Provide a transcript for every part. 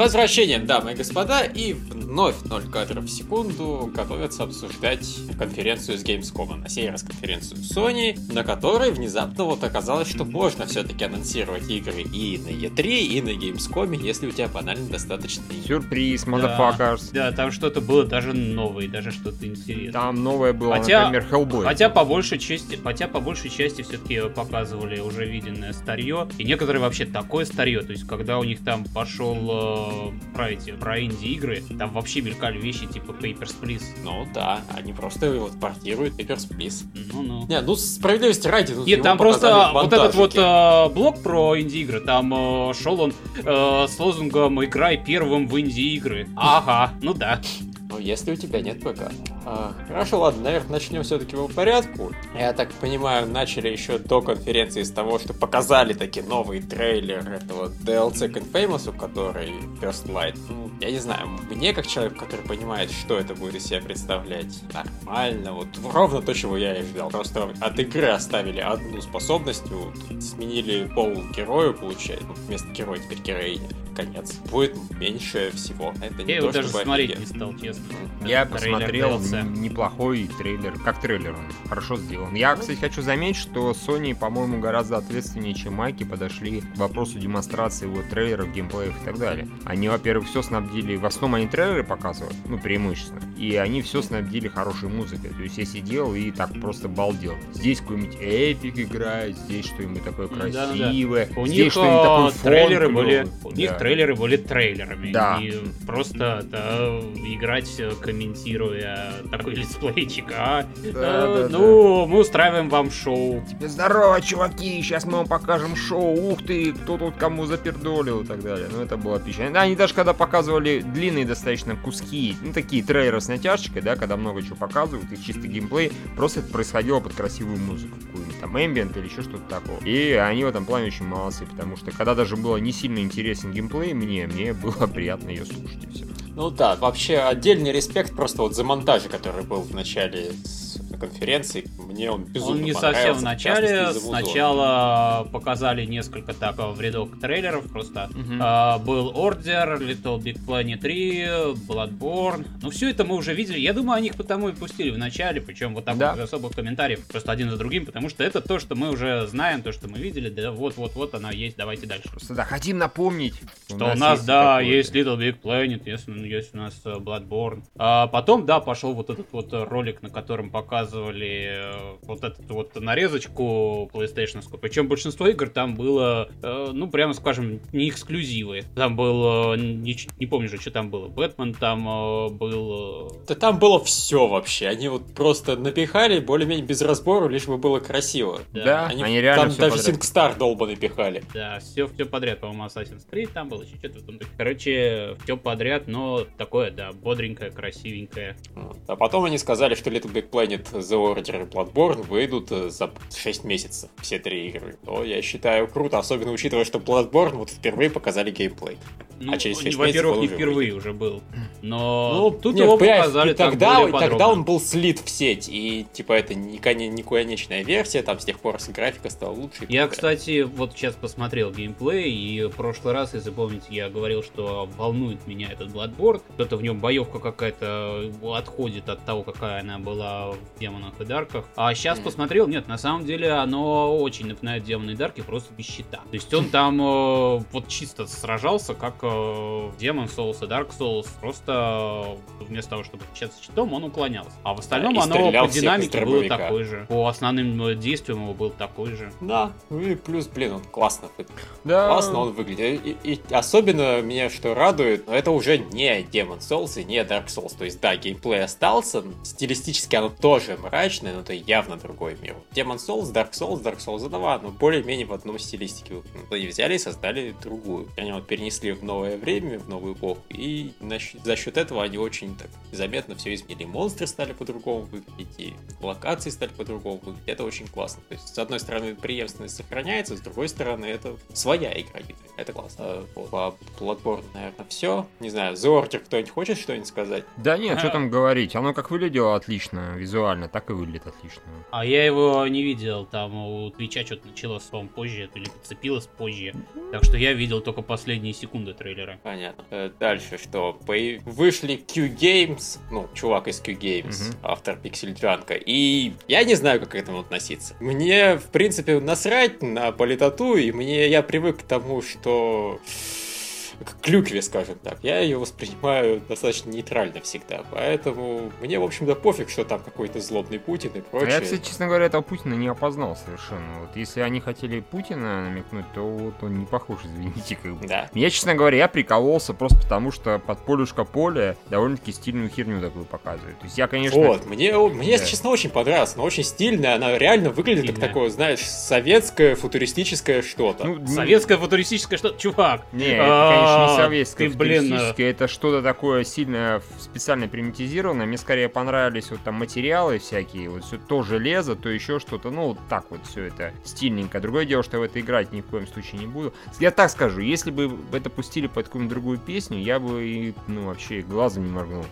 возвращением, дамы и господа, и вновь 0 кадров в секунду готовятся обсуждать конференцию с Gamescom, на сей раз конференцию Sony, на которой внезапно вот оказалось, что можно все-таки анонсировать игры и на E3, и на Gamescom, если у тебя банально достаточно Сюрприз, motherfuckers. Да, там что-то было даже новое, даже что-то интересное. Там новое было, Хотя- например, Hellboy. Хотя по большей части, хотя по большей части все-таки показывали уже виденное старье, и некоторые вообще такое старье, то есть когда у них там пошел э, про эти, про инди-игры, там вообще мелькали вещи типа Papers, Please. Ну да, они просто вот портируют Papers, Please. Ну-ну. Не, ну справедливости ради, ну, Нет, его там просто вот этот вот э, блок про инди-игры, там э, шел он э, с лозунгом «Играй первым в инди-игры». Ага, ну да. Ну, если у тебя нет ПК. А, хорошо, ладно, наверное, начнем все-таки по порядку. Я так понимаю, начали еще до конференции с того, что показали таки новый трейлер этого DLC к Infamous, который First Light. Ну, я не знаю, мне как человек, который понимает, что это будет из себя представлять, нормально, вот ровно то, чего я и ждал. Просто от игры оставили одну способность, вот, сменили пол герою, получается, ну, вместо героя теперь героиня. Конец. Будет меньше всего. Это не Я то, его даже чтобы смотреть офигеть. не стал, честно. Я Трейлер посмотрел DLC. неплохой трейлер. Как трейлер он хорошо сделан. Я, кстати, хочу заметить, что Sony, по-моему, гораздо ответственнее, чем Майки, подошли к вопросу демонстрации его трейлеров, геймплеев и так далее. Они, во-первых, все снабдили, в основном они трейлеры показывают, ну, преимущественно, и они все снабдили хорошей музыкой. То есть я сидел и так просто балдел. Здесь какой-нибудь эпик играет, здесь что-нибудь такое красивое, У здесь них что-нибудь э, такой трейлеры фон были, у них Да. трейлеры были трейлерами. Да. И просто да, играть, э, комментируя такой летсплейчик, а э, Да-да-да. ну мы устраиваем вам шоу. Здорово, чуваки, сейчас мы вам покажем шоу, ух ты, кто тут кому запердолил и так далее. Ну, это было печально. Да, они даже когда показывали длинные достаточно куски, ну, такие трейлеры с натяжечкой, да, когда много чего показывают, и чисто геймплей, просто это происходило под красивую музыку, какую-нибудь там эмбиент или еще что-то такое. И они в этом плане очень молодцы, потому что когда даже было не сильно интересен геймплей мне, мне было приятно ее слушать и все. Ну да, вообще отдельный респект просто вот за монтаж, который был в начале с- конференции. Мне он безумно Он не совсем в начале. Сначала показали несколько так в рядок трейлеров. Просто А, был Order, Little Big Planet 3, Bloodborne. Ну, все это мы уже видели. Я думаю, они их потому и пустили в начале, причем вот так Да. вот без особых комментариев, просто один за другим, потому что это то, что мы уже знаем, то, что мы видели, да вот-вот-вот она есть, давайте дальше. Просто да, хотим напомнить. Что у нас, да, такое-то. есть Little Big Planet, есть, есть у нас э, Bloodborne. А потом, да, пошел вот этот вот э, ролик, на котором показывали э, вот эту вот нарезочку PlayStation. Причем большинство игр там было, э, ну, прямо скажем, не эксклюзивы. Там был, э, не, не помню же, что там было. Бэтмен там был... Да там было все вообще. Они вот просто напихали более-менее без разбора, лишь бы было красиво. Да, Они, они, реально там даже подряд. SingStar долбанный пихали. Да, все, все подряд, по-моему, Assassin's Creed там было, еще что-то. Короче, все подряд, но такое, да, бодренькое, красивенькое. А потом они сказали, что Little Big Planet, The Order и Bloodborne выйдут э, за 6 месяцев, все три игры. То я считаю круто, особенно учитывая, что Bloodborne вот впервые показали геймплей. Ну, А через шесть во-первых, месяцев не впервые уже был. Но тут нет, его понимаешь, показали и так тогда, более и тогда подробно. он был слит в сеть, и типа это не, коне- не конечная версия, там с тех пор графика стала лучше. Я, кстати, вот сейчас посмотрел геймплей, и в прошлый раз, если помните, я говорил, что волнует меня этот Bloodborne. Что-то в нем боевка какая-то отходит от того, какая она была в Демонах и Дарках. А сейчас Мгм. посмотрел, нет, на самом деле оно очень напоминает Демоны и Дарки, просто без щита. То есть он там э, вот чисто сражался, как э, Демон Souls и Dark Souls. Просто э, вместо того, чтобы отличаться щитом, он уклонялся. А в остальном и оно по динамике было такой же. По основным э, действиям его был такой же. Да, ну и плюс, блин, он классно выглядит. Да. Классно он выглядит. И, и особенно меня что радует, но это уже не Demon Souls и не Dark Souls. То есть, да, геймплей остался, стилистически оно тоже мрачное, но это явно другой мир. Demon Souls, Dark Souls, Dark Souls 2, но более-менее в одном стилистике. Они взяли и создали другую. Они вот перенесли в новое время, в новую эпоху, и за счет этого они очень так заметно все изменили. Монстры стали по-другому выглядеть, и локации стали по-другому выглядеть. Это очень классно. То есть, с одной стороны, преемственность сохраняется, с другой стороны, это своя игра. Это классно. А, вот, По Bloodborne, наверное, все. Не знаю, The Order кто-нибудь хочет что-нибудь сказать? Да нет, что А. там говорить. Оно как выглядело отлично, визуально, так и выглядит отлично. А я его не видел, там у Твича что-то началось, по позже, или подцепилось позже. Так что я видел только последние секунды трейлера. Понятно. Э, Дальше что? Вышли Q Games, ну, чувак из Q Games, Мгм. автор Pixel Junk, и я не знаю, как к этому относиться. Мне, в принципе, насрать на политоту, и мне я привык к тому, что к клюкве, скажем так. Я ее воспринимаю достаточно нейтрально всегда, поэтому мне, в общем-то, пофиг, что там какой-то злобный Путин и прочее. Я, кстати, честно говоря, этого Путина не опознал совершенно. Вот если они хотели Путина намекнуть, то вот он не похож, извините, как бы. Да. Я, честно говоря, я прикололся просто потому, что под полюшка поле довольно-таки стильную херню такую показывает. То есть я, конечно... Вот, мне, мне, Да. честно, очень понравилось. Она очень стильная, она реально выглядит как Стильная. такое, знаешь, советское, футуристическое что-то. ну, Советское футуристическое что Чувак! Не, это, конечно, не А, советское, ты, блин, это что-то такое сильно специально примитизированное. Мне скорее понравились вот там материалы всякие, вот все то железо, то еще что-то, ну, вот так вот все это стильненько. Другое дело, что я в это играть ни в коем случае не буду. Я так скажу, если бы это пустили под какую-нибудь другую песню, я бы, и, ну, вообще глазом не моргнул.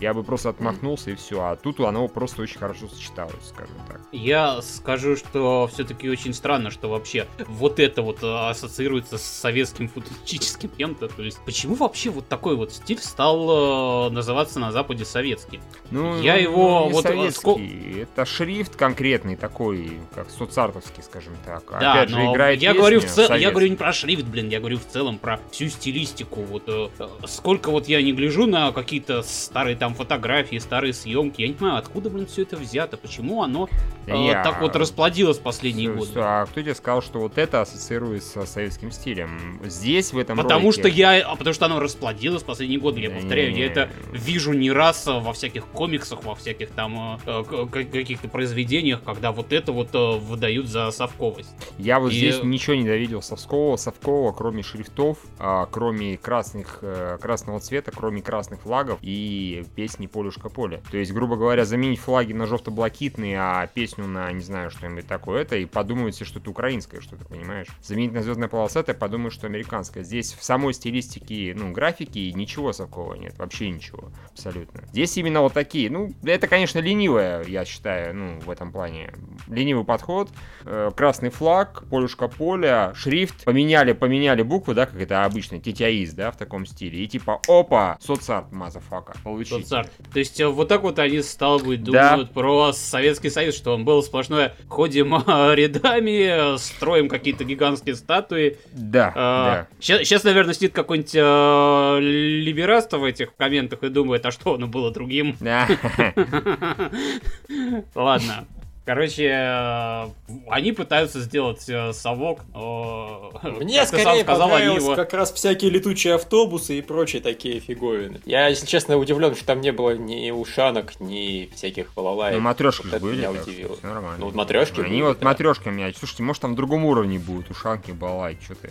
Я бы просто отмахнулся и все. А тут оно просто очень хорошо сочеталось, скажем так. Я скажу, что все-таки очень странно, что вообще вот это вот э, ассоциируется с советским футуристическим кем-то. То есть, почему вообще вот такой вот стиль стал э, называться на Западе советским? Ну, Я ну, его не вот, э, советский. Это шрифт конкретный такой, как соцартовский, скажем так. Да, Опять же, но играет я говорю в цел... я говорю не про шрифт, блин, я говорю в целом про всю стилистику. Вот сколько вот я не гляжу на какие-то старые там фотографии, старые съемки, я не понимаю, откуда, блин, все это взято, почему оно э, Я- так вот расплодилось в последние годы. А кто тебе сказал, что вот это ассоциируется с советским стилем? Здесь, в этом Потому ролике- что я, а потому что оно расплодилось в последние годы, я повторяю, я это вижу не раз во всяких комиксах, во всяких там э, к- каких-то произведениях, когда вот это вот э, выдают за совковость. Я вот И- здесь ничего не довидел совкового, совкового, кроме шрифтов, а, кроме красных, э, красного цвета, кроме красных флагов и песни «Полюшка поле». То есть, грубо говоря, заменить флаги на желто-блакитные, а песню на, не знаю, что-нибудь такое, это, и подумают все, что это украинское что-то, понимаешь? Заменить на звездная полоса, это подумают, что американское. Здесь в самой стилистике, ну, графики ничего совкового нет, вообще ничего, абсолютно. Здесь именно вот такие, ну, это, конечно, ленивое, я считаю, ну, в этом плане. Ленивый подход, э, красный флаг, полюшко-поле, шрифт, поменяли, поменяли буквы, да, как это обычно, Тетяис, да, в таком стиле, и типа, опа, соцарт, motherfucka, получить. Соцарт. То есть э, вот так вот они сталкивают, Да. думают про Советский Союз, что он был сплошное ходим э, рядами, э, строим какие-то гигантские статуи. Да, да. Сейчас, наверное, сидит какой-нибудь э, либераста в этих комментах и думает, а что оно было другим? Да. Ладно. Короче, э, они пытаются сделать э, совок. э, Мне как скорее сказал, они его- как раз всякие летучие автобусы и прочие такие фиговины. Я, если честно, удивлен, что там не было ни ушанок, ни всяких балалаек. Ну, матрешки Вот были, меня так что удивило. всё нормально. Ну, вот матрешки Они были, вот да. матрешками, а слушайте, может там в другом уровне будут ушанки, балай, что ты.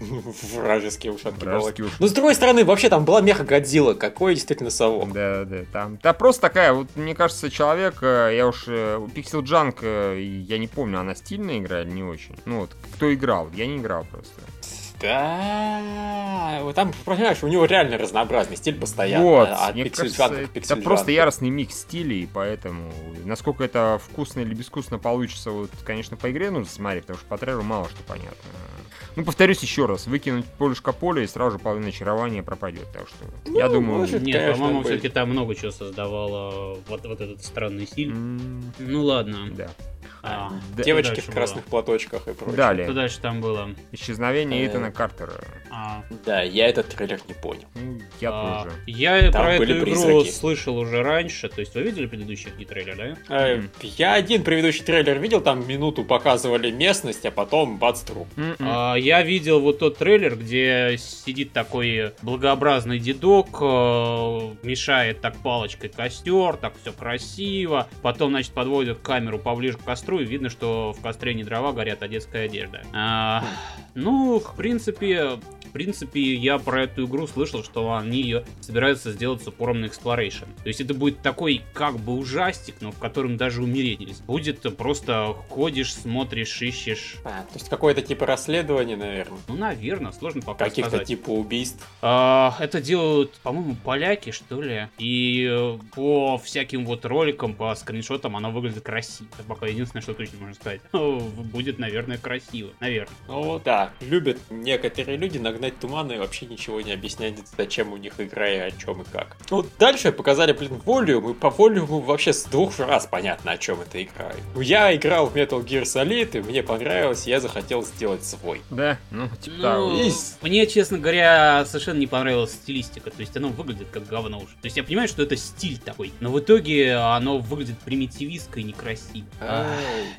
Вражеские ушанки балалайки. Вражеские ушанки. Ну, с другой стороны, вообще там была меха Годзилла. Какой действительно совок. Да, да, там. Да просто такая, вот мне кажется, человек, э, я уж э, Pixel Junk, э, я не помню, она стильная игра или не очень. Ну вот, кто играл, я не играл просто. Да, вот там, понимаешь, у него реально разнообразный стиль постоянно. вот, от мне пиксель кажется, это пиксель просто яростный микс стилей, поэтому насколько это вкусно или безвкусно получится, вот, конечно, по игре нужно смотреть, потому что по трейлеру мало что понятно. Ну, повторюсь еще раз, выкинуть полюшка поля и сразу же половина очарования пропадет, так что я Ну, думаю... может. Нет, по-моему, все-таки там много чего создавало вот, вот этот странный стиль. м, Ну ладно. Да. А, Да, Девочки в красных платочках и прочее. Далее. Что дальше там было? Исчезновение Э, Итана Картера. А, Да, я этот трейлер не понял. Ну, я а, тоже. я Там про эту игру призраки. слышал уже раньше. То есть вы видели предыдущий трейлер, да? Э, Мгм. Я один предыдущий трейлер видел, там минуту показывали местность, а потом бац труп. М-м. А, я видел вот тот трейлер, где сидит такой благообразный дедок, э, мешает так палочкой костер, так все красиво. Потом, значит, подводят камеру поближе к костру, и видно, что в костре не дрова горят, а детская одежда. А, ну, в принципе, принципе, я про эту игру слышал, что они ее собираются сделать с упором на exploration. То есть это будет такой как бы ужастик, но в котором даже умереть нельзя. Будет просто ходишь, смотришь, ищешь. А, то есть какое-то типа расследование, наверное. Ну, наверное, сложно пока Каких-то сказать. типа убийств. А, это делают, по-моему, поляки, что ли. И э, по всяким вот роликам, по скриншотам оно выглядит красиво. Это пока единственное, что точно можно сказать. Будет, наверное, красиво. Наверное. Ну да, любят некоторые люди нагнать нагнать тумана и вообще ничего не объяснять, зачем у них игра и о чем и как. Вот дальше показали, блин, волюм, и по волюму вообще с двух раз понятно, о чем это игра. Я играл в Metal Gear Solid, и мне понравилось, я захотел сделать свой. Да, ну, типа Ну. И- мне, честно говоря, совершенно не понравилась стилистика. То есть оно выглядит как говно уже. То есть я понимаю, что это стиль такой, но в итоге оно выглядит примитивистко и некрасиво.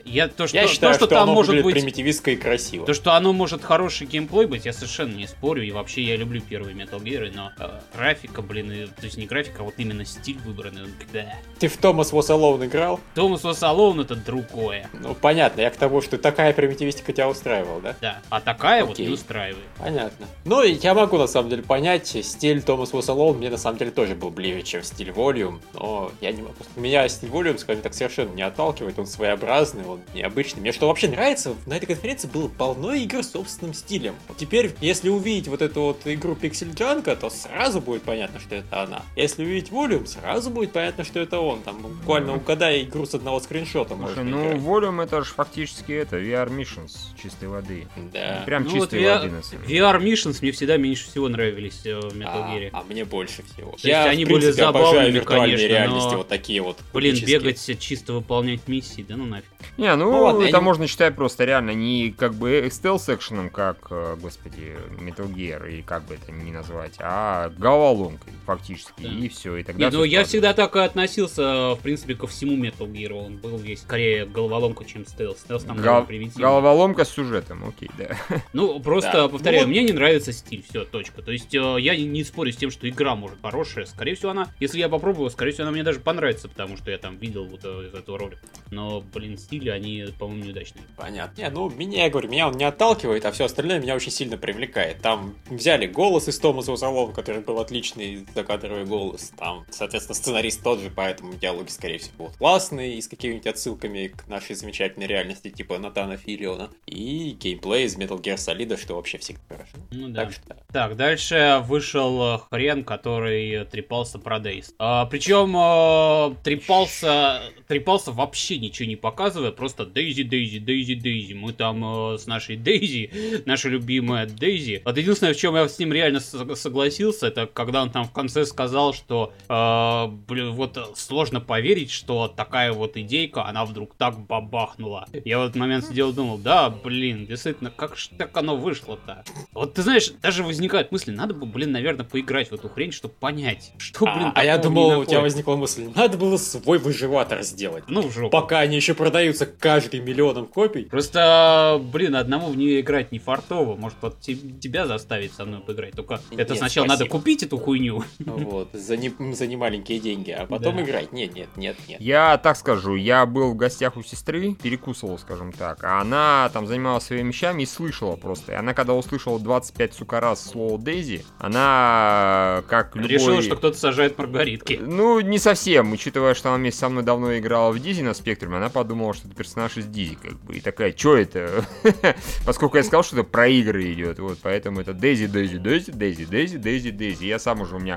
Я то, что, Я то, считаю, что, что, там оно может быть... примитивистко и красиво. То, что оно может хороший геймплей быть, я совершенно не спорю. И вообще я люблю первые Metal Gear, но э, графика, блин, и- то есть не графика, а вот именно стиль выбранный. он Да. Ты в Томас Was Alone играл? Томас Алоун это другое. Ну, понятно, я к тому, что такая примитивистика тебя устраивала, да? Да. А такая вот Окей. не устраивает. Понятно. Ну, я могу, на самом деле, понять, стиль Томас Was Alone мне, на самом деле, тоже был ближе, чем стиль Volume, но я не могу... Меня стиль Volume, скажем так, совершенно не отталкивает, он своеобразный, он необычный. Мне что вообще нравится, на этой конференции было полно игр с собственным стилем. Вот Теперь, если увидеть вот эту вот игру Pixel Junk, то сразу будет понятно, что это она. Если увидеть Volume, сразу будет понятно, что это он. Там буквально угадай игру с одного скриншота Слушай, можно ну. Volume это же фактически это, VR Missions чистой воды. Да. Прям Ну вот чистой VR воды, на самом деле. VR Missions мне всегда меньше всего нравились э, в Metal А, Gear. а мне больше всего. есть они в были принципе, обожаю забавными, конечно, реальности, но- вот такие вот. Блин, кубические. бегать чисто выполнять миссии, да ну нафиг. Не, ну, Ну ладно, я это не- можно считать просто реально не как бы стелс-экшеном, как, э, господи, Metal Gear, и как бы это ни назвать, а головоломкой фактически, Да. и все, и тогда Нет, ну я всегда так и относился, в принципе, ко всему Metal Gear. Он был весь скорее головоломка, чем стелс. Стелс там Гол- примитивный. Головоломка с сюжетом, окей, да. Ну, просто, Да. повторяю, Ну вот- мне не нравится стиль, все, точка. То есть, э, я не, спорю с тем, что игра может хорошая. Скорее всего, она, если я попробую, скорее всего, она мне даже понравится, потому что я там видел вот э, из этого ролика. Но, блин, стили, они, по-моему, неудачные. Понятно. Не, ну, меня, я говорю, меня он не отталкивает, а все остальное меня очень сильно привлекает. Там взяли голос из Томаса Узалова, который был отличный закадровый голос. Там, соответственно, сценарист тот же, поэтому диалоги, скорее всего, будут классные и с какими-нибудь отсылками к нашей замечательной реальности, типа Натана Филиона. И геймплей из Metal Gear Solid, что вообще всегда хорошо. Ну да. Так что, Так, дальше вышел э, хрен, который трепался про Дейс. А, причем э, трепался, трепался вообще ничего не показывая, просто Дейзи, Дейзи, Дейзи, Дейзи. Мы там э, с нашей Дейзи, наша любимая Дейзи. Вот единственное, в чем я с ним реально со- согласился, это когда он там в конце сказал, что э, блин, вот сложно поверить, что такая вот идейка, она вдруг так бабахнула. Я в этот момент сидел и думал, да, блин, действительно, как ж так оно вышло-то? Вот ты знаешь, даже возникает мысль, надо бы, блин, наверное, поиграть в эту хрень, чтобы понять, что, блин, а, а я думал, у тебя возникла мысль, надо было свой выживатор сделать. Ну, в жопу. Пока они еще продаются каждый миллионом копий. Просто, блин, одному в нее играть не фартово. Может, вот те- тебя заставить со мной поиграть. Только это Нет, сначала надо спасибо. купить эту хуйню. Вот, за, не, за немаленькие деньги, а потом Да. играть. Нет, нет, нет, нет. Я так скажу, я был в гостях у сестры, перекусывал, скажем так, а она там занималась своими вещами и слышала просто. И она, когда услышала 25, сука, раз слово Дейзи, она, как любой... Решила, что кто-то сажает маргаритки. Ну, не совсем, учитывая, что она вместе со мной давно играла в Дизи на спектруме, она подумала, что это персонаж из Дизи, как бы, и такая, чё это? Поскольку я сказал, что это про игры идет, вот, поэтому это Дейзи, Дейзи, Дейзи, Дейзи, Дейзи, Дейзи, Дейзи. Я сам уже, у меня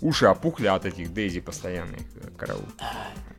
уши опухли от этих Дейзи постоянных э, караул.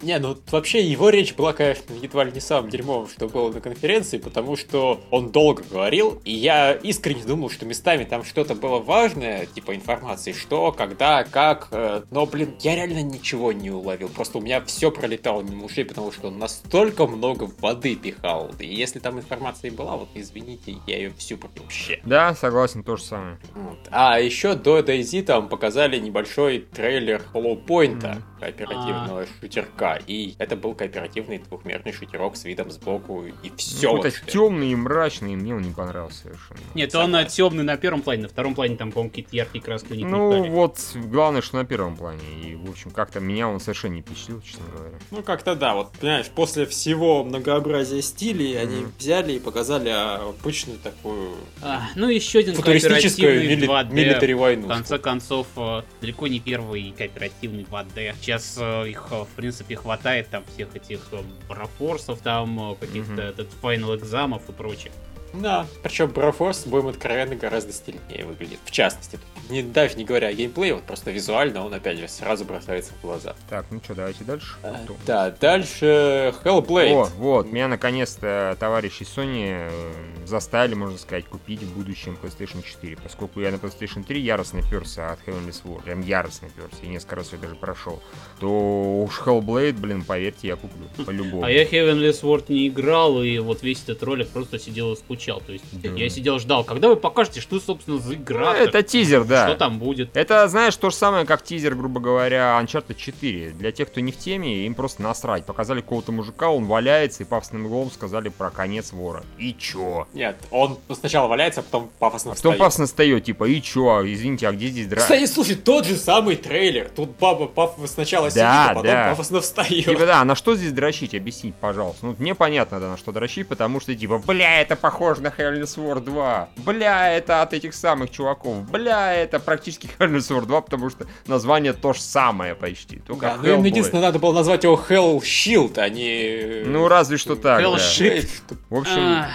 Не, ну вообще его речь была, конечно, едва ли не самым дерьмовым, что было на конференции, потому что он долго говорил, и я искренне думал, что местами там что-то было важное, типа информации, что, когда, как, э, но, блин, я реально ничего не уловил, просто у меня все пролетало мимо ушей, потому что он настолько много воды пихал, и если там информация и была, вот извините, я ее всю вообще. Да, согласен, то же самое. Вот. А еще до DayZ там показали небольшой трейлер Hollow Point, Мгм. кооперативного шутерка. И это был кооперативный двухмерный шутерок с видом сбоку. И все. Ну, какой-то темный и мрачный, мне он не понравился совершенно. Нет, он Согласен. темный на первом плане, на втором плане там, по-моему, какие-то яркие краски Ну, мелькали. вот, главное, что на первом плане. И, в общем, как-то меня он совершенно не впечатлил, честно говоря. Ну, как-то да, вот, понимаешь, после всего многообразия стилей они Мгм. взяли и показали обычную такую А, ну, еще один футуристическую кооперативный мили- 2D. милитари В войну. конце концов, э, далеко не первый кооперативный 2D. Сейчас э, их, э, в принципе, хватает там всех этих э, брафорсов, там каких-то этот Final экзамов и прочее. Да, причем Broforce, будем откровенны, гораздо стильнее выглядит. В частности, не, даже не говоря о геймплее, вот просто визуально он опять же сразу бросается в глаза. Так, ну что, давайте дальше. А, да, дальше Hellblade. О, вот, меня наконец-то товарищи Sony э, заставили, можно сказать, купить в будущем PlayStation 4, поскольку я на PlayStation 3 яростно перся от Heavenly Sword, прям яростно перся, и несколько раз я даже прошел, то уж Hellblade, блин, поверьте, я куплю, по-любому. А я Heavenly Sword не играл, и вот весь этот ролик просто сидел и скучал, то есть да. я сидел ждал, когда вы покажете, что, собственно, за игра. Это тизер, да. Что там будет. Это, знаешь, то же самое, как тизер, грубо говоря, Uncharted 4. Для тех, кто не в теме, им просто насрать. Показали какого-то мужика, он валяется, и пафосным голосом сказали про конец вора. И чё? Нет, он сначала валяется, а потом пафосно а встает. Потом пафосно встает, типа, и чё? Извините, а где здесь драк? Кстати, слушай, тот же самый трейлер. Тут баба паф сначала да, сидит, а потом да. пафосно встает. Типа, да, на что здесь дрочить? Объяснить, пожалуйста. Ну, мне понятно, да, на что дрочить, потому что, типа, бля, это похоже на Heavenly Sword 2. Бля, это от этих самых чуваков. Бля, это практически Heavenly Sword 2, потому что название то же самое почти. Только да, ну им единственное надо было назвать его Hell Shield, а не... Ну, разве что так, Hell да. Shield. В общем,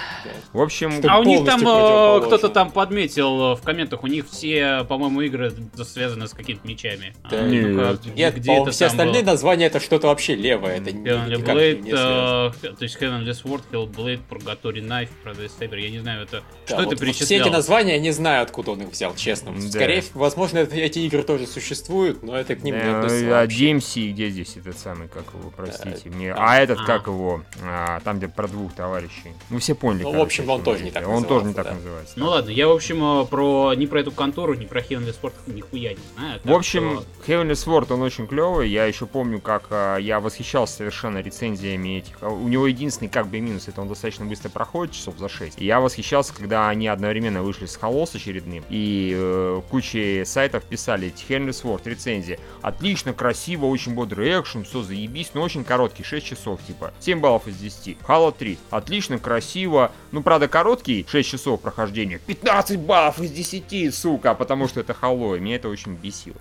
в общем... А у них там э, кто-то там подметил э, в комментах, у них все, по-моему, игры связаны с какими-то мечами. Да. А, нет, ну Нет где это все остальные было? названия это что-то вообще левое. Это Heavenly Blade, э, то есть Heavenly Sword, Hellblade, Purgatory Knife, Paradise Saber, я не знаю, это да, что вот, это перечислял. Все эти названия я не знаю, откуда он их взял, честно. Да. Скорее, возможно, эти игры тоже существуют, но это к ним не относится. А DMC, где здесь этот самый, как его, простите мне. А, а этот, а. как его, а, там, где про двух товарищей. Ну, все поняли. Ну, в общем, он тоже не так Он тоже не так да. называется. Ну ладно, я, в общем, э, про не про эту контору, не про Heavenly Sword нихуя не знаю. В общем, что... Heavenly Sword, он очень клевый. Я еще помню, как а, я восхищался совершенно рецензиями этих. У него единственный как бы минус, это он достаточно быстро проходит, часов за 6. И я восхищался, когда они одновременно вышли с Холос очередным, и куча сайтов писали Heavenly Sword, рецензия. Отлично, красиво, очень бодрый экшен, все заебись, но очень короткий, 6 часов, типа. 7 баллов из 10. Halo 3. Отлично, красиво. Ну, правда, короткий, 6 часов прохождения. 15 баллов из 10, сука, потому что это Halo, и меня это очень бесило.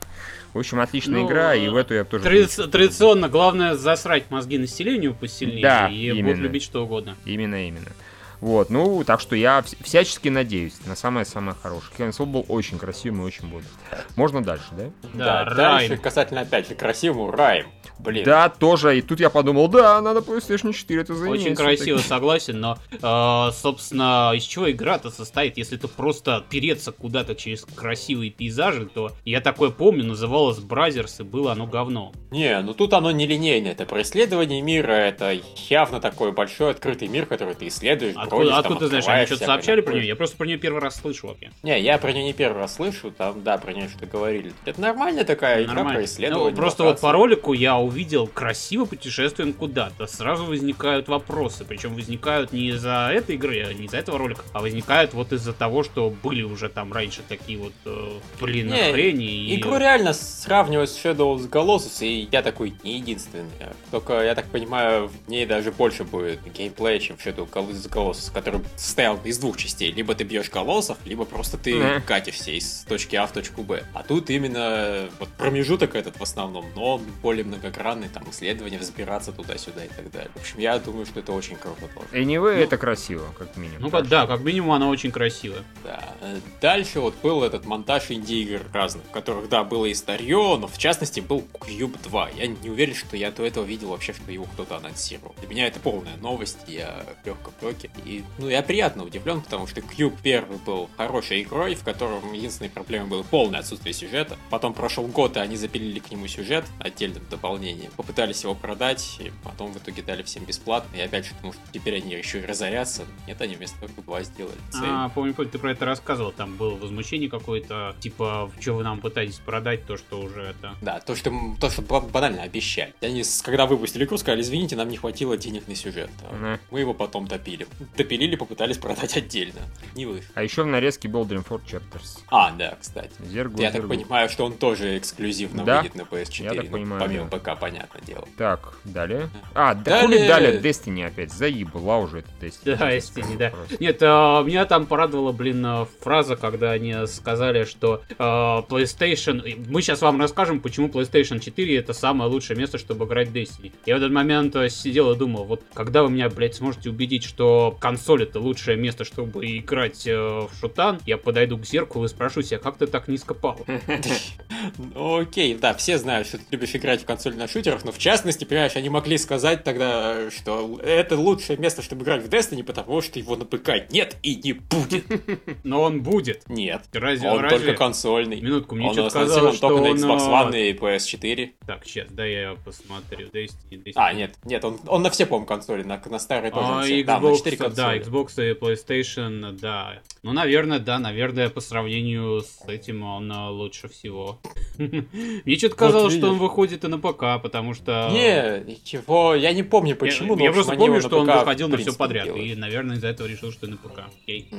В общем, отличная ну, игра, и в эту я тоже... Тради- традиционно, главное засрать мозги населению посильнее, да, и именно. будут любить что угодно. Именно, именно. Вот, ну, так что я всячески надеюсь на самое-самое хорошее. Хэнсон был очень красивым и очень бодрым. Можно дальше, да? Да, да дальше касательно, опять же, красивому Райм. Блин. Да, тоже. И тут я подумал, да, надо PlayStation 4 это заиметь. Очень красиво, согласен, но, э, собственно, из чего игра-то состоит? Если это просто переться куда-то через красивые пейзажи, то я такое помню, называлось Brothers, и было оно говно. Не, ну тут оно не линейное, это про исследование мира, это явно такой большой открытый мир, который ты исследуешь, Откуда, бродишь, откуда ты знаешь, они что-то сообщали про нее? Я просто про нее первый раз слышу вообще. Не, я про нее не первый раз слышу, там, да, про нее что-то говорили. Это нормальная такая игра про исследование. Ну, просто вот по ролику я увидел красиво путешествуем куда-то. Сразу возникают вопросы. Причем возникают не из-за этой игры, а не из-за этого ролика, а возникают вот из-за того, что были уже там раньше такие вот, э, блин, не, хрени. И... Игру реально сравнивать с Shadow of Colossus, и я такой не единственный. Только, я так понимаю, в ней даже больше будет геймплея, чем в Shadow of Colossus, который состоял из двух частей. Либо ты бьешь колоссов, либо просто ты mm. катишься из точки А в точку Б. А тут именно вот промежуток этот в основном, но он более многогранный, там исследования, взбираться туда-сюда и так далее. В общем, я думаю, что это очень круто тоже. Anyway, ну, это красиво, как минимум. Ну, как, да, как минимум она очень красивая. Да. Дальше вот был этот монтаж инди-игр разных, в которых, да, было и старье, но в частности был Cube 2. Я не уверен, что я до этого видел вообще, что его кто-то анонсировал. Для меня это полная новость, я легко в И, ну, я приятно удивлен, потому что Cube первый был хорошей игрой, в котором единственной проблемой было полное отсутствие сюжета. Потом прошел год, и они запилили к нему сюжет отдельным дополнением попытались его продать, и потом в итоге дали всем бесплатно. И опять же, потому что теперь они еще и разорятся. Нет, они вместо того, два сделали. Цель. А, помню, помню, ты про это рассказывал. Там было возмущение какое-то, типа, что вы нам пытаетесь продать, то, что уже это... Да, то, что, то, что банально обещали. Они, когда выпустили игру, сказали, извините, нам не хватило денег на сюжет. Mm-hmm. Мы его потом допили. Допилили, попытались продать отдельно. Не вы. А еще в нарезке был Dream Dreamford Chapters. А, да, кстати. Зергу, Я Зергу. так понимаю, что он тоже эксклюзивно да? выйдет на PS4. Я так ну, понимаю, помимо да. ПК, понятно дело. Так, далее. А, далее... далее Destiny опять. Заебла уже это Destiny. Да, Destiny, да. Нет, а, меня там порадовала, блин, а, фраза, когда они сказали, что а, PlayStation... Мы сейчас вам расскажем, почему PlayStation 4 это самое лучшее место, чтобы играть Destiny. Я в этот момент а, сидел и думал, вот когда вы меня, блядь, сможете убедить, что консоль это лучшее место, чтобы играть э, в шутан, я подойду к зеркалу и спрошу себя, как ты так низко пал? Окей, да, все знают, что ты любишь играть в консоль на шутерах, но в частности, понимаешь, они могли сказать тогда, что это лучшее место, чтобы играть в Destiny, потому что его на ПК нет и не будет. Но он будет. Нет. Разве, Он разве- только консольный. Минутку, мне что-то казалось, что только на он... Xbox а, One и PS4. Так, сейчас, да, я посмотрю. Destiny, Destiny. А, нет, нет, он, он на все, по-моему, консоли, на, на старые тоже. А, на все. Да, на Xbox, 4 да. Xbox и PlayStation, да. Ну, наверное, да, наверное, по сравнению с этим он а, лучше всего. Мне что-то казалось, что он выходит и на ПК, потому что... Не, ничего, я не помню почему, Я, просто помню, его что он выходил на все подряд. И, наверное, из-за этого решил, что и на ПК. Окей.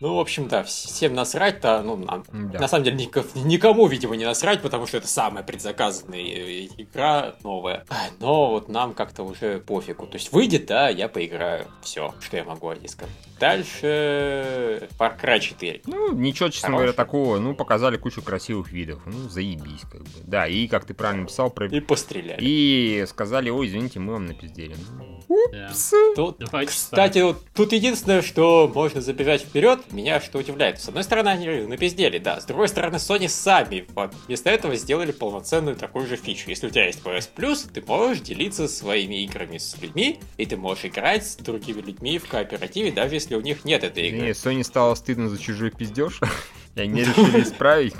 Ну, в общем, да, всем насрать-то, ну, нам, Да. на самом деле, нико- никому, видимо, не насрать, потому что это самая предзаказанная э, игра новая. Но вот нам как-то уже пофигу. То есть выйдет, да, я поиграю. Все, что я могу о ней сказать. Дальше Far Cry 4. Ну, ничего, честно Хороший. говоря, такого. Ну, показали кучу красивых видов. Ну, заебись, как бы. Да, и, как ты правильно писал, про... И постреляли. И сказали, ой, извините, мы вам напиздели. Ну, Да. упс. Тут, Два часа. кстати, вот тут единственное, что можно забежать вперед, меня что удивляет. С одной стороны, они напиздели, да. С другой стороны, Sony сами вместо этого сделали полноценную такую же фичу. Если у тебя есть PS Plus, ты можешь делиться своими играми с людьми, и ты можешь играть с другими людьми в кооперативе, даже если у них нет этой игры. Не, Sony стало стыдно за чужой пиздеж. И они решили исправить.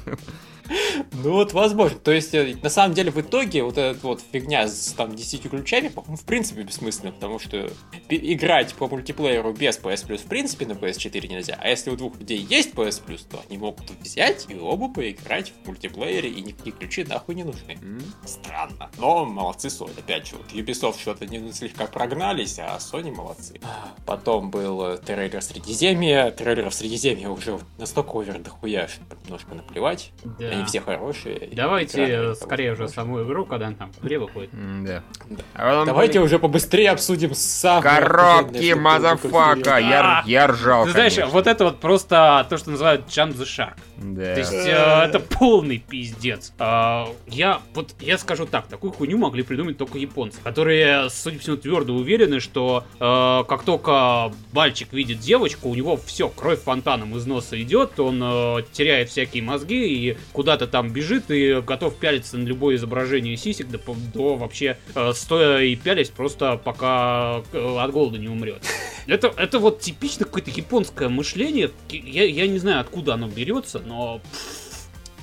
Ну вот, возможно. То есть, э, на самом деле, в итоге вот эта вот фигня с там 10 ключами, по-моему, в принципе бессмысленна, потому что играть по мультиплееру без PS Plus в принципе на PS4 нельзя. А если у двух людей есть PS Plus, то они могут взять и оба поиграть в мультиплеере, и никакие ключи нахуй не нужны. Странно. Но молодцы Sony. Опять же, вот Ubisoft что-то не слегка прогнались, а Sony молодцы. Потом был э, трейлер Средиземья. Трейлеров Средиземья уже настолько овер дохуя, что немножко наплевать. Да. Они все хорошие. Давайте э, скорее уже хорошие. саму игру, когда она там в игре выходит. Да. Да. А Давайте уже побыстрее обсудим самое Коробки, motherfucka. только Я, я ржал, Ты знаешь, конечно. вот это вот просто то, что называют jump the shark. Да. То есть э, это полный пиздец. А, я вот я скажу так, такую хуйню могли придумать только японцы, которые, судя по всему, твердо уверены, что э, как только мальчик видит девочку, у него все, кровь фонтаном из носа идет, он э, теряет всякие мозги и куда-то там бежит и готов пялиться на любое изображение сисек, до, до вообще э, стоя и пялись просто пока э, от голода не умрет. Это, это вот типично какое-то японское мышление. Я, я не знаю, откуда оно берется, но пф,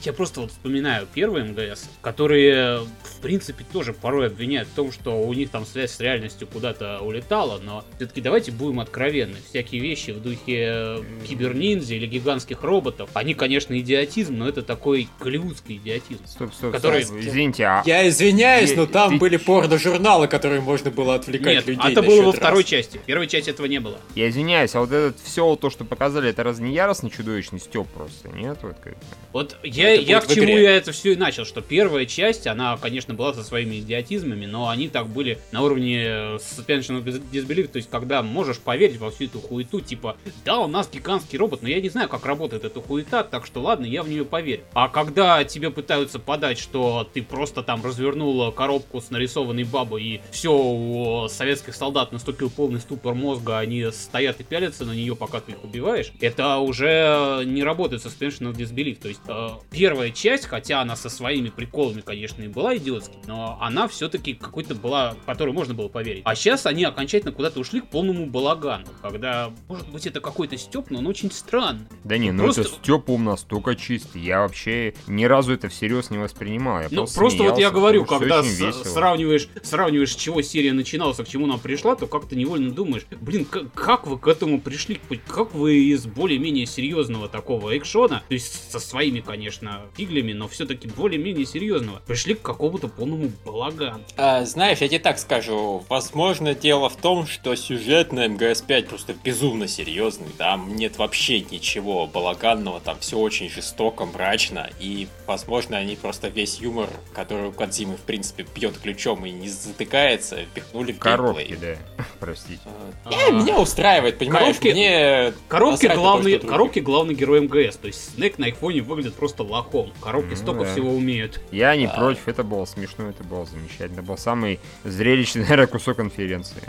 я просто вот вспоминаю первые МГС, которые, в принципе, тоже порой обвиняют в том, что у них там связь с реальностью куда-то улетала, но все-таки давайте будем откровенны. Всякие вещи в духе э, киберниндзя или гигантских роботов, они, конечно, идиотизм, но это такой голливудский идиотизм. Стоп, стоп, который- стоп. Извините, а... Я извиняюсь, но там ты были порно-журналы, которые можно было отвлекать Нет, людей это было во насчет второй раз. части. В первой части этого не было. Я извиняюсь, а вот это все то, что показали, это разве не яростный чудовищный степ просто, нет? Вот как... Вот я, я к чему игре. я это все и начал, что первая часть, она, конечно, была со своими идиотизмами, но они так были на уровне э, suspension of disbelief, то есть когда можешь поверить во всю эту хуету, типа, да, у нас гигантский робот, но я не знаю, как работает эта хуета, так что ладно, я в нее поверю. А когда тебе пытаются подать, что ты просто там развернул коробку с нарисованной бабой, и все, у советских солдат наступил полный ступор мозга, они стоят и пялятся на нее, пока ты их убиваешь, это уже не работает suspension of disbelief. То есть э, первая часть, хотя она со своими приколами, конечно, и была идиотской, но она все-таки какой-то была, в которую можно было поверить. А сейчас они окончательно куда-то ушли к полному балагану, когда, может быть, это какой-то степ, но он очень странный. Да не, ну Просто- это степ ум настолько чистый. Я вообще ни разу это всерьез не воспринимал. Я Ну, просто, просто вот я смеялся, говорю, когда с- сравниваешь, сравниваешь, с чего серия начиналась, а к чему она пришла, то как-то невольно думаешь, блин, как, как вы к этому пришли? Как вы из более-менее серьезного такого экшона, то есть со своими, конечно, фиглями, но все-таки более-менее серьезного, пришли к какому-то полному балагану. А, знаешь, я тебе так скажу, возможно, дело в том, что сюжет на МГС-5 просто безумно серьезный, там нет вообще ничего балаганного, там все очень жестоко, мрачно, и, возможно, они просто весь юмор, который у Кадзимы, в принципе, бьет ключом и не затыкается, впихнули в Коробки, геймплей. да. Простите. А, Не, меня устраивает, понимаешь, Коробки- мне Коробки то, главный, коробки главный герой МГС, то есть Снэк на их фоне выглядит просто лохом. Коробки Ну столько да. всего умеют. Я не Да. против, это было смешно, это было замечательно. Это был самый зрелищный, наверное, кусок конференции.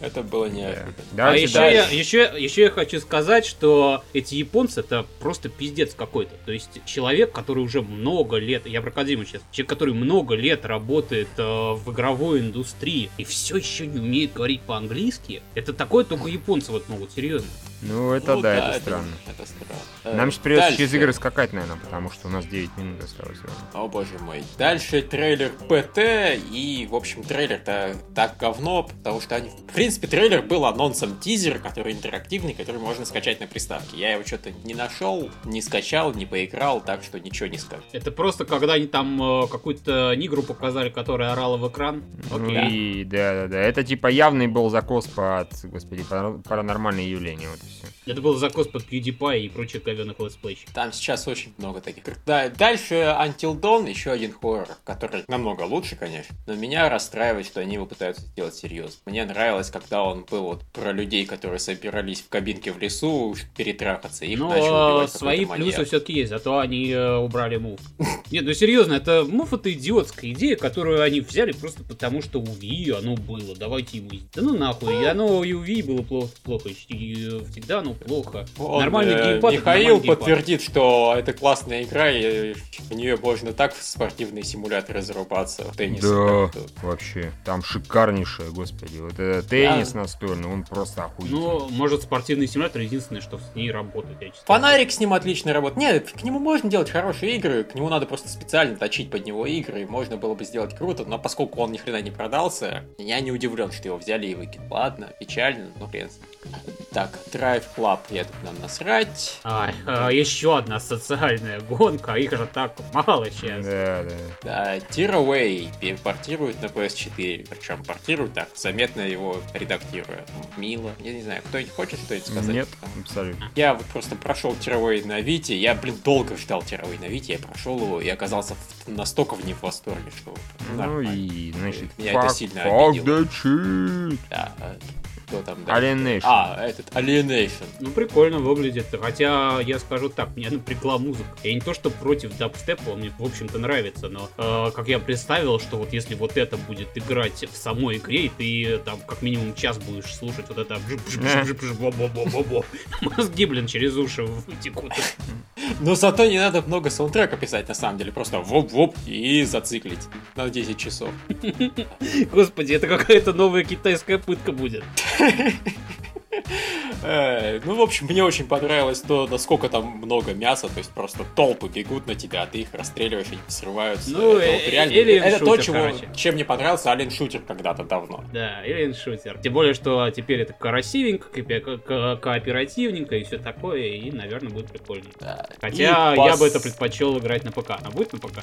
Это было неожиданно. Да. А еще я, еще, еще я хочу сказать, что эти японцы это просто пиздец какой-то. То есть человек, который уже много лет, я про Кодзиму сейчас, человек, который много лет работает э, в игровой индустрии и все еще не умеет говорить по-английски, это такое только японцы вот могут, серьезно. Ну, это Ну да, это странно. Это странно. Нам Э, сейчас придется дальше. через игры скакать, наверное, потому что у нас 9 минут осталось. О боже мой. Дальше трейлер ПТ, и, в общем, трейлер-то так говно, потому что они... В принципе, трейлер был анонсом тизера, который интерактивный, который можно скачать на приставке. Я его что-то не нашел, не скачал, не поиграл, так что ничего не скажу. Это просто когда они там э, какую-то нигру показали, которая орала в экран. Ну Окей. и да, да, да. Это типа явный был закос под, господи, пара- паранормальное явление. Вот и все. Это был закос под PewDiePie и прочих говенных летсплейщиков. Там сейчас очень много таких. Да, дальше Until Dawn, еще один хоррор, который намного лучше, конечно. Но меня расстраивает, что они его пытаются сделать серьезно. Мне нравилось, когда он был вот про людей, которые собирались в кабинке в лесу перетрахаться, и их Но начал убивать э, свои плюсы все-таки есть, зато они э, убрали Move. Нет, ну серьезно, это Move это идиотская идея, которую они взяли просто потому, что у Wii оно было. Давайте и мы. Да ну нахуй, и оно и у Wii было плохо, плохо и э, всегда оно плохо. Он, Нормальный э, геймпад. это Михаил нормальный геймпад. подтвердит, что это классная игра, и в нее можно так в спортивные симуляторы зарубаться, в теннис. Да, вообще. Там шикарнейшее, господи. Вот этот теннис настольный, он просто охуительный. Ну, может, спортивный симулятор единственное, что с ней работает. Я честно Фонарик с ним отлично работает. Нет, к нему можно делать хорошие игры, к нему надо просто специально точить под него игры, и можно было бы сделать круто, но поскольку он ни хрена не продался, я не удивлен, что его взяли и выкинули. Ладно, печально, но хрен. с ним. Так, Drive Club, я тут нам насрать. Ай, а, еще одна социальная гонка, а их же так мало сейчас. Да, да. Да, Tearaway портируют на PS4, причем портируют так, заметно его редактируя. Мило. Я не знаю, кто-нибудь хочет что-нибудь сказать? Нет, абсолютно. Я вот просто прошел Tearaway на Вите, я, блин, долго ждал Tearaway на Вите, я прошел его и оказался в- настолько в не в восторге, что Ну нормально. и, значит, Меня это fuck, сильно fuck обидело. Да, а, кто там дальше? Alienation. А, этот Alienation. Ну, прикольно выглядит. Хотя, я скажу так, меня напрягла музыка. Я не то, что против дабстепа, он мне, в общем-то, нравится, но э, как я представил, что вот если вот это будет играть в самой игре, и ты там как минимум час будешь слушать вот это мозги, блин, через уши вытекут. Но зато не надо много саундтрека писать, на самом деле. Просто воп-воп и зациклить на 10 часов. Господи, это какая-то новая китайская пытка будет. フフフ。Ну, в общем, мне очень понравилось то, насколько там много мяса, то есть просто толпы бегут на тебя, а ты их расстреливаешь, они взрываются. Ну, это, э, реально, это то, чего, чем мне понравился Alien Шутер когда-то давно. Да, Alien Shooter. Тем более, что теперь это красивенько, ко- ко- кооперативненько и все такое, и, наверное, будет прикольно. Хотя я бы это предпочел играть на ПК. А будет на ПК?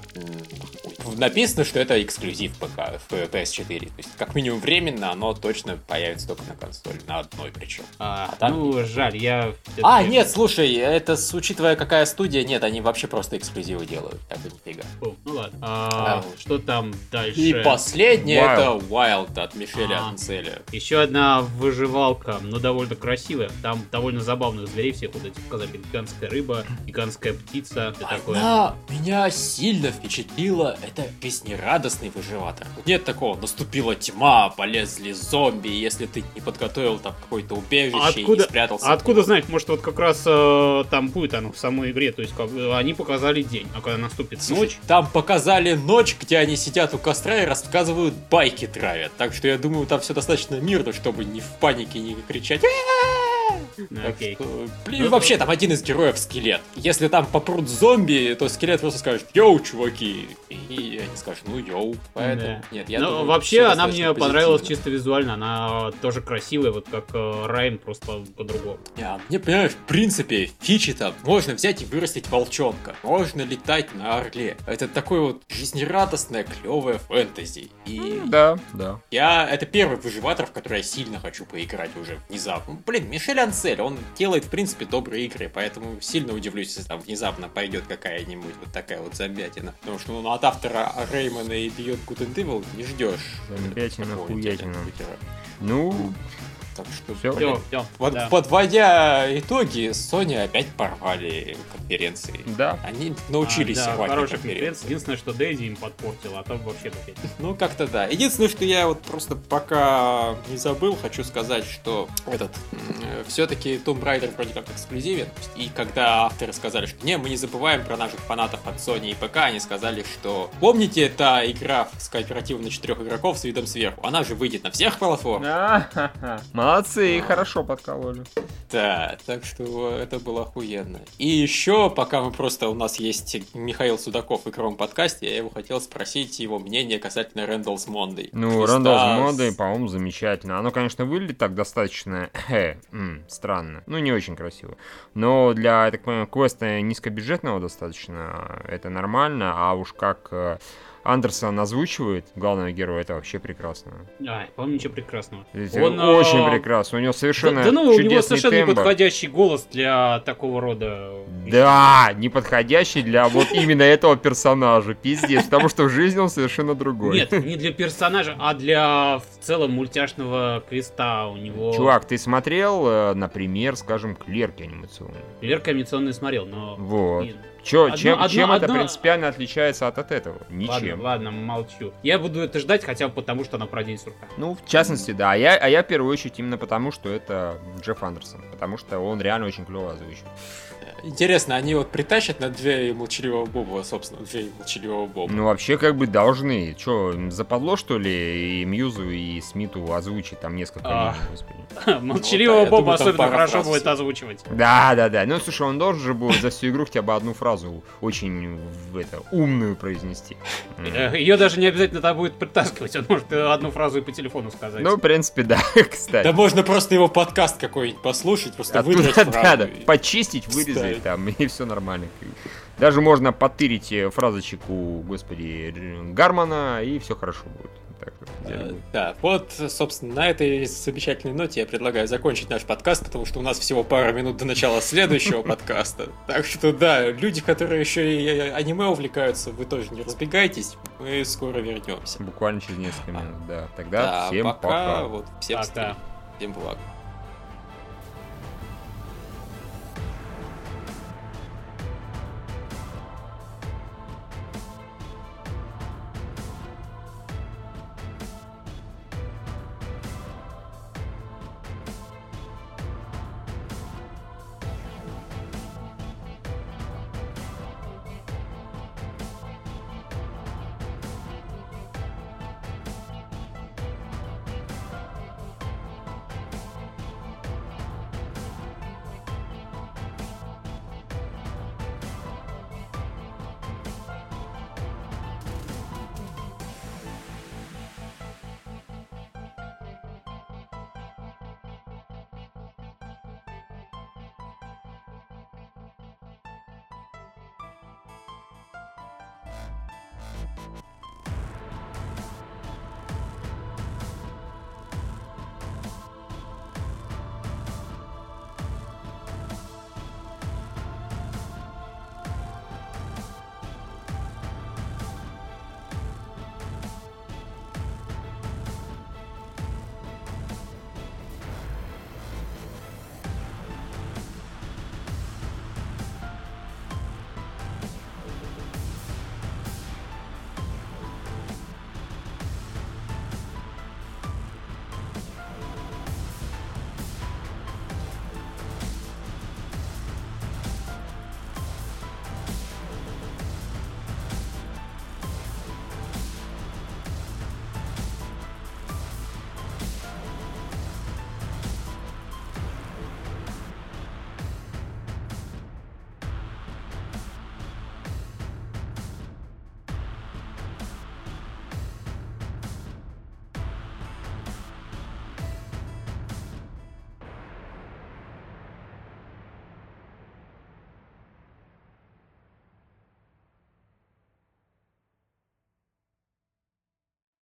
Написано, что это эксклюзив ПК, в PS4. То есть, как минимум временно, оно точно появится только на консоли, на одной причем. А, А там ну, жаль, я... А, нет, слушай, это с- учитывая какая студия, нет, они вообще просто эксклюзивы делают, так бы нифига. Фу, Ну ладно. А, А, что там дальше? И последнее Wild. это Wild от Мишеля А. Анцеля. Еще одна выживалка, но довольно красивая. Там довольно забавных зверей всех вот этих показали. Гигантская рыба, гигантская птица. и такое. Она меня сильно впечатлила. Это жизнерадостный выживатор. Нет такого, наступила тьма, полезли зомби, если ты не подготовил там какое-то убежище А и откуда, спрятался. а откуда знать, может вот как раз э, там будет оно в самой игре, то есть как, они показали день, а когда наступит Слушай, ночь, Там показали ночь, где они сидят у костра и рассказывают байки травят. Так что я думаю, там все достаточно мирно, чтобы не в панике не кричать. Ну, окей. что, блин, Ну, вообще там один из героев скелет. Если там попрут зомби, то скелет просто скажет «Йоу, чуваки!» И они скажут «Ну, йоу». Поэтому, нет, я ну, думаю, вообще, она мне понравилась чисто визуально, она тоже красивая, вот как э, Райм, просто по-другому. Я- Мне, понимаешь, в принципе, фичи там, можно взять и вырастить волчонка, можно летать на орле. Это такое вот жизнерадостное, клевое фэнтези. И Да, да. я, это первый выживатор, в который я сильно хочу поиграть уже внезапно. Блин, Мишель Ансель, он делает, в принципе, добрые игры, поэтому сильно удивлюсь, если там внезапно пойдет какая-нибудь вот такая вот зомбятина. Потому что ну, от автора Реймона и Beyond Good and Evil не ждешь. Такого хуятина. Ну, Так что, Всё. блин, Все, все. вот подводя итоги, Sony опять порвали конференции. Да. Они научились А, да, рвать хорошая конференции. Единственное, что Дейзи им подпортила, а там вообще. Ну, как-то да. Единственное, что я вот просто пока не забыл, хочу сказать, что этот все-таки Tomb Raider вроде как эксклюзивен. И когда авторы сказали, что не, мы не забываем про наших фанатов от Sony и ПК, они сказали, что помните, та игра с кооперативом на четырех игроков с видом сверху? Она же выйдет на всех платформах. Молодцы, А. хорошо подкололи. Да, так что это было охуенно. И еще, пока мы просто у нас есть Михаил Судаков в игровом подкасте, я его хотел спросить его мнение касательно Рэндаллс Монday. Ну, Рандall моды, по-моему, замечательно. Оно, конечно, выглядит так достаточно странно. Ну, не очень красиво. Но для, я так понимаю, квеста низкобюджетного достаточно это нормально. А уж как э, Андерсон озвучивает главного героя, это вообще прекрасно. Ай, по-моему, ничего прекрасного. Он, очень а, прекрасно. У него совершенно Да, да ну, у него совершенно тембр. неподходящий голос для такого рода... Да, неподходящий для вот именно этого персонажа. Пиздец, потому что в жизни он совершенно другой. Нет, не для персонажа, а для в целом мультяшного креста у него. Чувак, ты смотрел, э, например, скажем, клерки анимационные? Лер комбинационный смотрел, но. Вот. Чё, Одно- чем одно- чем это одно- принципиально отличается от, от этого? Ладно, Ничем. ладно, молчу. Я буду это ждать хотя бы потому, что она про день сурка. Ну, в частности, да. А я, а я в первую очередь именно потому, что это Джефф Андерсон. Потому что он реально очень клево озвучил. Интересно, они вот притащат на две молчаливого Боба, собственно, две молчаливого Боба. Ну, вообще, как бы должны. Чё, им западло, что ли, и Мьюзу, и Смиту озвучить там несколько А. Молчаливого Ну я Боба думаю, особенно хорошо фраз будет озвучивать. Да, да, да. Ну, слушай, он должен же будет за всю игру хотя бы одну фразу очень это, умную произнести. М. Ее даже не обязательно там будет притаскивать, он может э, одну фразу и по телефону сказать. Ну, в принципе, да, кстати. Да можно просто его подкаст какой-нибудь послушать, просто выдрать да, фразу да, почистить, вырезать вставить. там, и все нормально. Даже можно подтырить э, фразочку, господи, Р- Гармана, и все хорошо будет. Так вот, Э. Да, вот, собственно, на этой замечательной ноте я предлагаю закончить наш подкаст, потому что у нас всего пара минут до начала следующего подкаста. Так что да, люди, которые еще и аниме увлекаются, вы тоже не разбегайтесь, мы скоро вернемся. Буквально через несколько минут, да. Тогда Да, всем пока, пока. вот, всем Пока. стрим, всем благ.